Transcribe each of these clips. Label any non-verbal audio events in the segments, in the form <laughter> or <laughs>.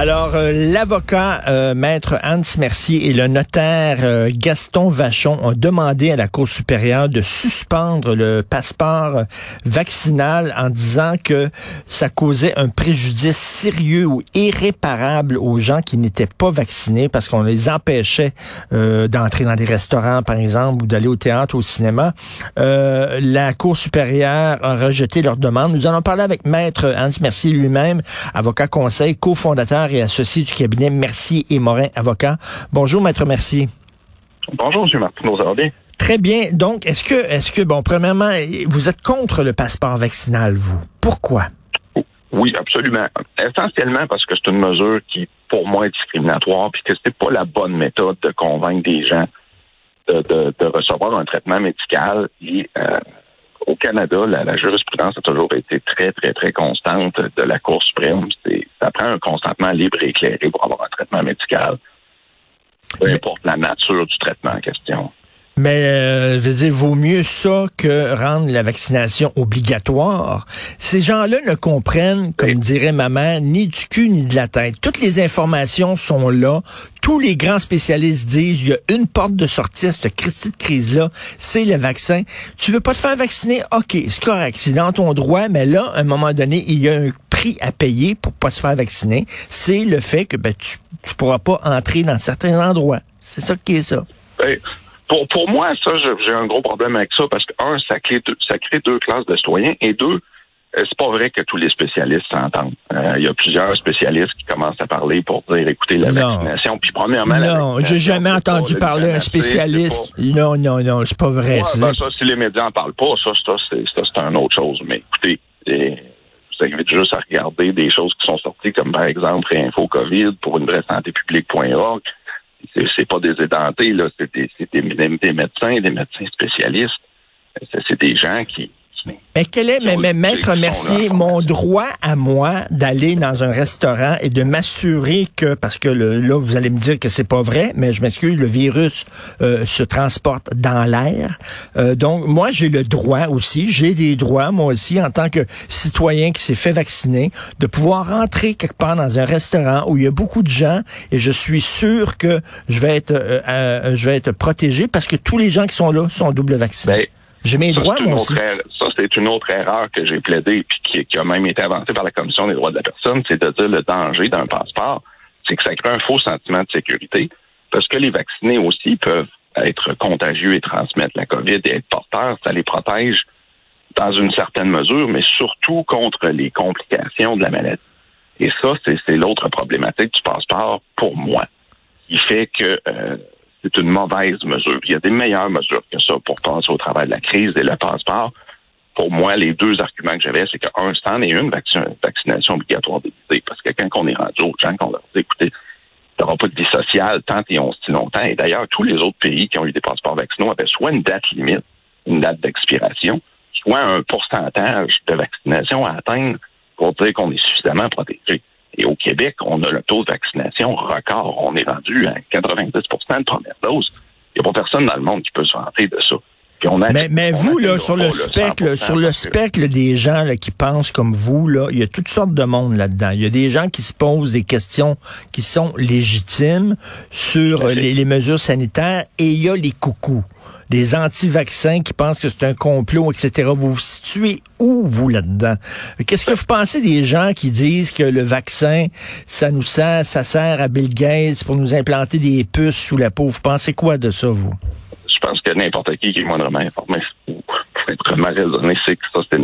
Alors, euh, l'avocat euh, maître Hans Mercier et le notaire euh, Gaston Vachon ont demandé à la Cour supérieure de suspendre le passeport vaccinal en disant que ça causait un préjudice sérieux ou irréparable aux gens qui n'étaient pas vaccinés parce qu'on les empêchait d'entrer dans des restaurants, par exemple, ou d'aller au théâtre, au cinéma. la Cour supérieure a rejeté leur demande. Nous allons parler avec maître Hans Mercier lui-même, avocat conseil, cofondateur et associé du cabinet Mercier et Morin Avocat. Bonjour, Maître Mercier. Bonjour, M. Martin. Ça va bien? Très bien. Donc, est-ce que, est-ce que, bon, premièrement, vous êtes contre le passeport vaccinal, vous? Pourquoi? Oui, absolument. Essentiellement parce que c'est une mesure qui, pour moi, est discriminatoire, puis que c'est pas la bonne méthode de convaincre des gens de, recevoir un traitement médical. Et euh, au Canada, la, jurisprudence a toujours été très, très, très constante de la Cour suprême. Ça prend un consentement libre et éclairé pour avoir un traitement médical. Peu importe la nature du traitement en question. Mais euh, je veux dire, vaut mieux ça que rendre la vaccination obligatoire. Ces gens-là ne comprennent, comme dirait maman, ni du cul ni de la tête. Toutes les informations sont là. Tous les grands spécialistes disent il y a une porte de sortie à cette crise de crise-là, c'est le vaccin. Tu veux pas te faire vacciner? OK, c'est correct, c'est dans ton droit, mais là, à un moment donné, il y a un prix à payer pour pas se faire vacciner. C'est le fait que ben, tu, tu pourras pas entrer dans certains endroits. C'est ça qui est ça. Pour, pour moi, ça, j'ai un gros problème avec ça parce que, un, ça crée, deux, ça crée deux classes de citoyens et deux, euh, c'est pas vrai que tous les spécialistes s'entendent. Euh, il y a plusieurs spécialistes qui commencent à parler pour dire, écoutez, la vaccination. Puis premièrement, non, j'ai jamais entendu parler d'un spécialiste. Non, non, non, c'est pas vrai. Ben, ça, si les médias en parlent pas, ça, ça c'est une autre chose. Mais écoutez, vous avez juste à regarder des choses qui sont sorties, comme par exemple Info COVID pour une vraie santé publique.org c'est pas des édentés, là, c'est des, des, médecins, des médecins spécialistes. C'est des gens qui, mais quel est, mais, maître Mercier, mon droit à moi d'aller dans un restaurant et de m'assurer que, parce que là, vous allez me dire que c'est pas vrai, mais je m'excuse, le virus euh, se transporte dans l'air. Euh, donc, moi, j'ai le droit aussi, j'ai des droits, moi aussi, en tant que citoyen qui s'est fait vacciner, de pouvoir rentrer quelque part dans un restaurant où il y a beaucoup de gens et je suis sûr que je vais être, euh, je vais être protégé parce que tous les gens qui sont là sont double vaccinés. Ben, j'ai mes droits, moi aussi. ça, c'est une autre erreur que j'ai plaidé et qui, a même été avancée par la Commission des droits de la personne, c'est de dire le danger d'un passeport, c'est que ça crée un faux sentiment de sécurité parce que les vaccinés aussi peuvent être contagieux et transmettre la COVID et être porteurs. Ça les protège dans une certaine mesure, mais surtout contre les complications de la maladie. Et ça, c'est l'autre problématique du passeport pour moi. Il fait que euh, c'est une mauvaise mesure. Il y a des meilleures mesures que ça pour passer au travail de la crise et le passeport. Pour moi, les deux arguments que j'avais, c'est qu'un, stand et une vaccination obligatoire d'éviter. Parce que quand on est rendu aux gens, qu'on leur dit, écoutez, aura pas de vie sociale tant et on si longtemps. Et d'ailleurs, tous les autres pays qui ont eu des passeports vaccinaux avaient soit une date limite, une date d'expiration, soit un pourcentage de vaccination à atteindre pour dire qu'on est suffisamment protégé. Et au Québec, on a le taux de vaccination record. On est rendu à 90% de première dose. Il n'y a pas personne dans le monde qui peut se vanter de ça. Mais, mais vous, là, sur le spectre, sur le spectre des gens là, qui pensent comme vous, là, il y a toutes sortes de monde là-dedans. Il y a des gens qui se posent des questions qui sont légitimes sur les, les mesures sanitaires et il y a les coucous des anti-vaccins qui pensent que c'est un complot, etc. Vous vous situez où, vous, là-dedans? Qu'est-ce que vous pensez des gens qui disent que le vaccin, ça nous sert, ça sert à Bill Gates pour nous implanter des puces sous la peau? Vous pensez quoi de ça, vous? Je pense que n'importe qui qui est moindrement informé, pour être raisonné, c'est que ça, c'est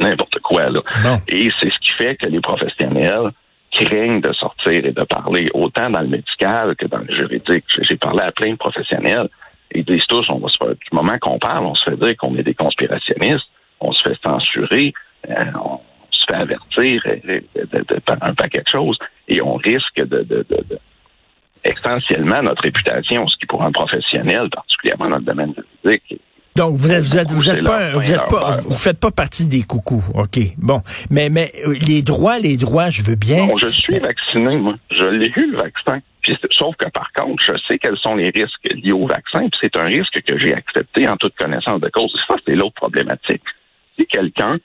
n'importe quoi, là. Et c'est ce qui fait que les professionnels craignent de sortir et de parler autant dans le médical que dans le juridique. J'ai parlé à plein de professionnels ils disent tous, on va se faire, du moment qu'on parle, on se fait dire qu'on est des conspirationnistes, on se fait censurer, euh, on se fait avertir de, par un paquet de choses, et on risque de, de, essentiellement notre réputation, ce qui pour un professionnel, particulièrement dans le domaine juridique, Donc vous êtes, vous êtes, vous êtes pas, vous êtes pas, vous faites pas partie des coucous, ok. Bon, mais mais euh, les droits, les droits, je veux bien. Non, je suis vacciné, moi. Je l'ai eu le vaccin. Puis, sauf que par contre, je sais quels sont les risques liés au vaccin. Puis c'est un risque que j'ai accepté en toute connaissance de cause. Ça, c'est l'autre problématique. Si quelqu'un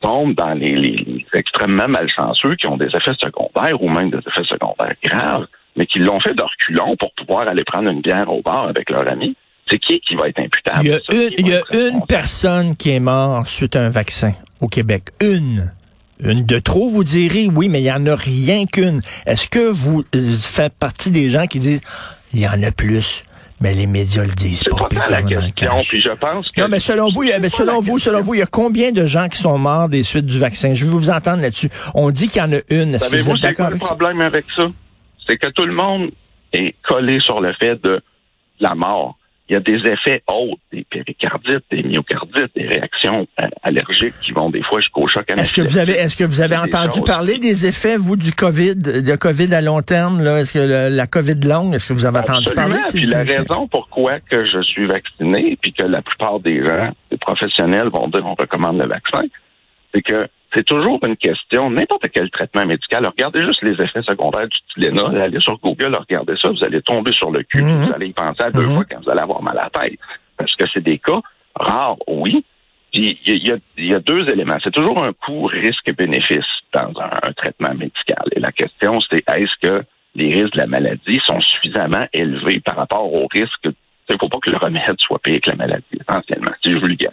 tombe dans les, les, extrêmement malchanceux qui ont des effets secondaires ou même des effets secondaires graves, mais qui l'ont fait de reculons pour pouvoir aller prendre une bière au bar avec leur ami, c'est qui qui va être imputable? Il y a, une, il y a une personne qui est morte suite à un vaccin au Québec. Une. Une de trop, vous direz, oui, mais il n'y en a rien qu'une. Est-ce que vous faites partie des gens qui disent, il y en a plus? Mais les médias le disent pas. C'est pas la question, puis je pense que... Non, mais selon vous, mais selon vous, selon vous, il y a combien de gens qui sont morts des suites du vaccin? Je veux vous entendre là-dessus. On dit qu'il y en a une. Est-ce que vous êtes d'accord Le problème avec ça, c'est que tout le monde est collé sur le fait de la mort. Il y a des effets autres, des péricardites, des myocardites, des réactions euh, allergiques qui vont des fois jusqu'au choc Est-ce que vous avez, est-ce que vous avez entendu parler des effets, vous, du COVID, de COVID à long terme, là? Est-ce que la COVID longue, est-ce que vous avez entendu parler de ces puis la raison pourquoi que je suis vacciné, puis que la plupart des gens, des professionnels vont dire on recommande le vaccin, c'est que c'est toujours une question, n'importe quel traitement médical, regardez juste les effets secondaires du Tylenol, allez sur Google, regardez ça, vous allez tomber sur le cul, mhm. vous allez y penser à deux mhm. fois quand vous allez avoir mal à la tête. Parce que c'est des cas rares, oui. il y, a, deux éléments. C'est toujours un coût risque-bénéfice dans un, traitement médical. Et la question, c'est est-ce que les risques de la maladie sont suffisamment élevés par rapport au risque? Il ne faut pas que le remède soit payé que la maladie, essentiellement. C'est vulgaire.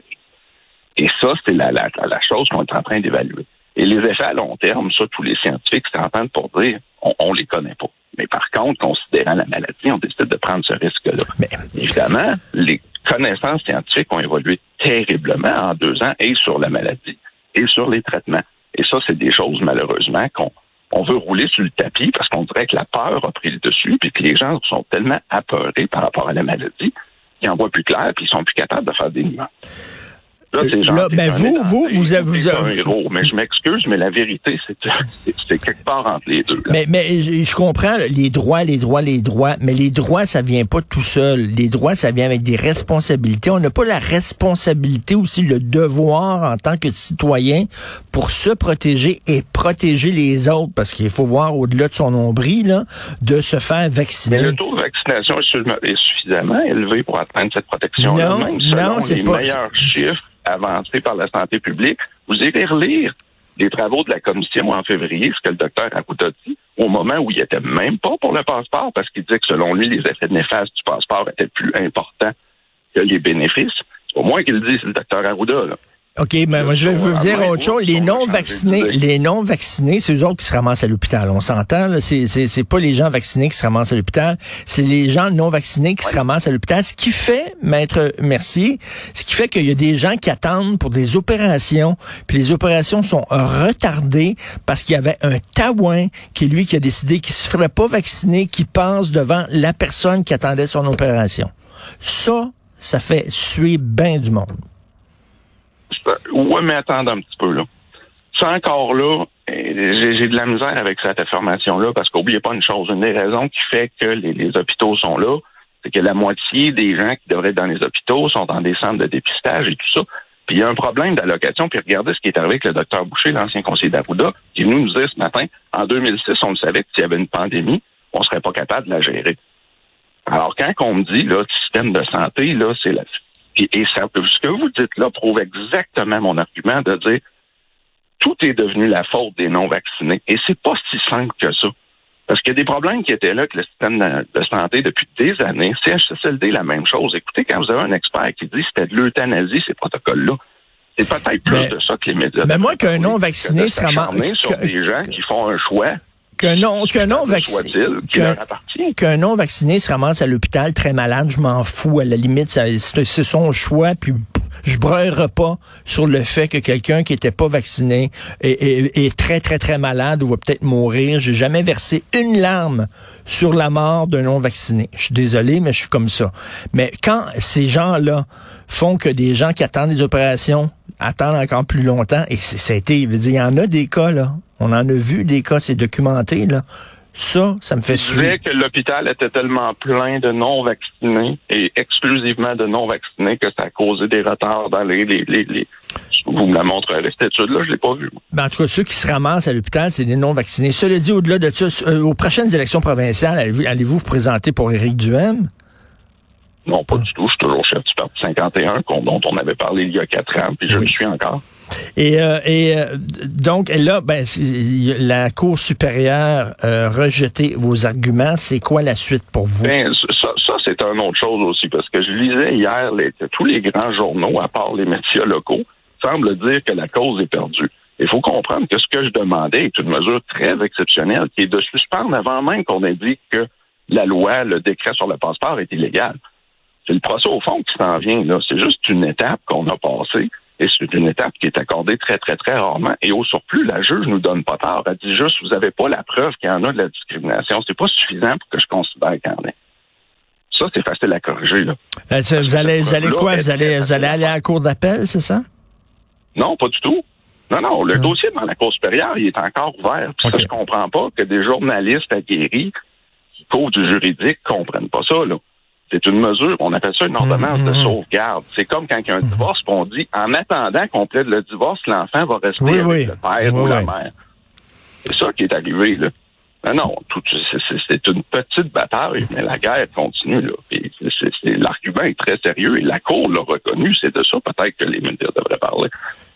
Et ça, c'est la, la, la chose qu'on est en train d'évaluer. Et les effets à long terme, ça, tous les scientifiques s'entendent pour dire, on, on les connaît pas. Mais par contre, considérant la maladie, on décide de prendre ce risque-là. Mais... Évidemment, les connaissances scientifiques ont évolué terriblement en deux ans et sur la maladie et sur les traitements. Et ça, c'est des choses, malheureusement, qu'on on veut rouler sur le tapis parce qu'on dirait que la peur a pris le dessus puis que les gens sont tellement apeurés par rapport à la maladie qu'ils en voient plus clair puis ils sont plus capables de faire des nuances. Là, ben vous, vous, vous avez... Vous un héros, mais je m'excuse, mais la vérité, c'est <laughs> quelque part entre les deux. Mais, mais je, comprends les droits, les droits, les droits, mais les droits, ça vient pas tout seul. Les droits, ça vient avec des responsabilités. On n'a pas la responsabilité aussi, le devoir en tant que citoyen pour se protéger et protéger les autres, parce qu'il faut voir au-delà de son nombril, là, de se faire vacciner. Mais le taux de vaccination est suffisamment élevé pour atteindre cette protection. Non, même non, c'est pas... meilleurs chiffres avancé par la santé publique. Vous irez relire les travaux de la commission en février, ce que le docteur Arruda dit, au moment où il était même pas pour le passeport, parce qu'il disait que selon lui, les effets néfastes du passeport étaient plus importants que les bénéfices. Au moins qu'il le dise, le docteur Arruda. Là. OK, mais moi, je vais vous dire autre chose. Les non-vaccinés, les non-vaccinés, c'est eux autres qui se ramassent à l'hôpital. On s'entend, là. C'est, c'est, c'est pas les gens vaccinés qui se ramassent à l'hôpital. C'est les gens non-vaccinés qui se ramassent à l'hôpital. Ce qui fait, maître Mercier, ce qui fait qu'il y a des gens qui attendent pour des opérations, puis les opérations sont retardées parce qu'il y avait un taouin qui, lui, qui a décidé qu'il se ferait pas vacciner, qui passe devant la personne qui attendait son opération. Ça, ça fait suer bien du monde. Oui, mais attendez un petit peu, là. C'est encore là, j'ai de la misère avec cette affirmation-là, parce qu'oubliez pas une chose, une des raisons qui fait que les, hôpitaux sont là, c'est que la moitié des gens qui devraient être dans les hôpitaux sont dans des centres de dépistage et tout ça. Puis il y a un problème d'allocation. Puis regardez ce qui est arrivé avec le docteur Boucher, l'ancien conseiller d'Arruda, qui nous dit ce matin, en 2006, on le savait que s'il y avait une pandémie, on serait pas capable de la gérer. Alors quand on me dit, là, le système de santé, là, c'est la, et, ça, ce que vous dites là prouve exactement mon argument de dire tout est devenu la faute des non-vaccinés. Et c'est pas si simple que ça. Parce qu'il y a des problèmes qui étaient là avec le système de santé depuis des années. CHSLD, la même chose. Écoutez, quand vous avez un expert qui dit que c'était de l'euthanasie, ces protocoles-là, c'est peut-être plus de ça que les médias. Mais moi, qu'un non-vacciné sera sur des gens qui font un choix qu'un non, qu'un non vacciné, qu'un non vacciné se ramasse à l'hôpital très malade, je m'en fous. À la limite, c'est son choix. Puis je brûlerai pas sur le fait que quelqu'un qui était pas vacciné est, très très très malade ou va peut-être mourir. J'ai jamais versé une larme sur la mort d'un non vacciné. Je suis désolé, mais je suis comme ça. Mais quand ces gens-là font que des gens qui attendent des opérations attendent encore plus longtemps, et ça a été, il y en a des cas là on en a vu des cas, c'est documenté, là. Ça, ça me fait disais que l'hôpital était tellement plein de non-vaccinés et exclusivement de non-vaccinés que ça a causé des retards dans les... les, les, les... Vous me la montrerez, cette étude-là, je l'ai pas vue. Ben, en tout cas, ceux qui se ramassent à l'hôpital, c'est des non-vaccinés. Cela dit, au-delà de ça, euh, aux prochaines élections provinciales, allez-vous, vous présenter pour Éric Duhem? Non, pas du tout. Je suis toujours chef du Parti 51, dont on avait parlé il y a quatre ans, puis je le suis encore. Et, euh, euh, donc là, ben, la Cour supérieure a rejeté vos arguments. C'est quoi la suite pour vous? Ben, ça, c'est une autre chose aussi, parce que je lisais hier les, tous les grands journaux, à part les médias locaux, semblent dire que la cause est perdue. Il faut comprendre que ce que je demandais est une mesure très exceptionnelle, qui est de suspendre avant même qu'on ait dit que la loi, le décret sur le passeport est illégal. C'est le procès au fond qui s'en vient. C'est juste une étape qu'on a passée. Et c'est une étape qui est accordée très, très, très rarement. Et au surplus, la juge nous donne pas tard. Elle dit juste, vous n'avez pas la preuve qu'il y en a de la discrimination. C'est pas suffisant pour que je considère qu'il y en ait. Ça, c'est facile à corriger. Là. Euh, vous, allez, vous allez quoi? Vous allez, vous allez aller à la cour d'appel, c'est ça? Non, pas du tout. Non, non, le dossier dans la Cour supérieure, il est encore ouvert. Puis ça, je comprends pas que des journalistes aguerris qui courent du juridique comprennent pas ça, là. C'est une mesure, on appelle ça une ordonnance de mhm. sauvegarde. C'est comme quand il y a un divorce, on dit, en attendant qu'on plaide le divorce, l'enfant va rester avec le père ou la mère. C'est ça qui est arrivé, là. Non, non, c'est une petite bataille, mais la guerre continue, là. L'argument est très sérieux et la Cour l'a reconnu. C'est de ça peut-être que les médias devraient parler.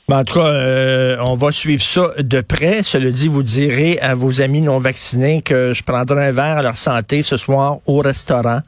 Ben, en tout cas, euh, on va suivre ça de près. Cela dit, vous direz à vos amis non vaccinés que je prendrai un verre à leur santé ce soir au restaurant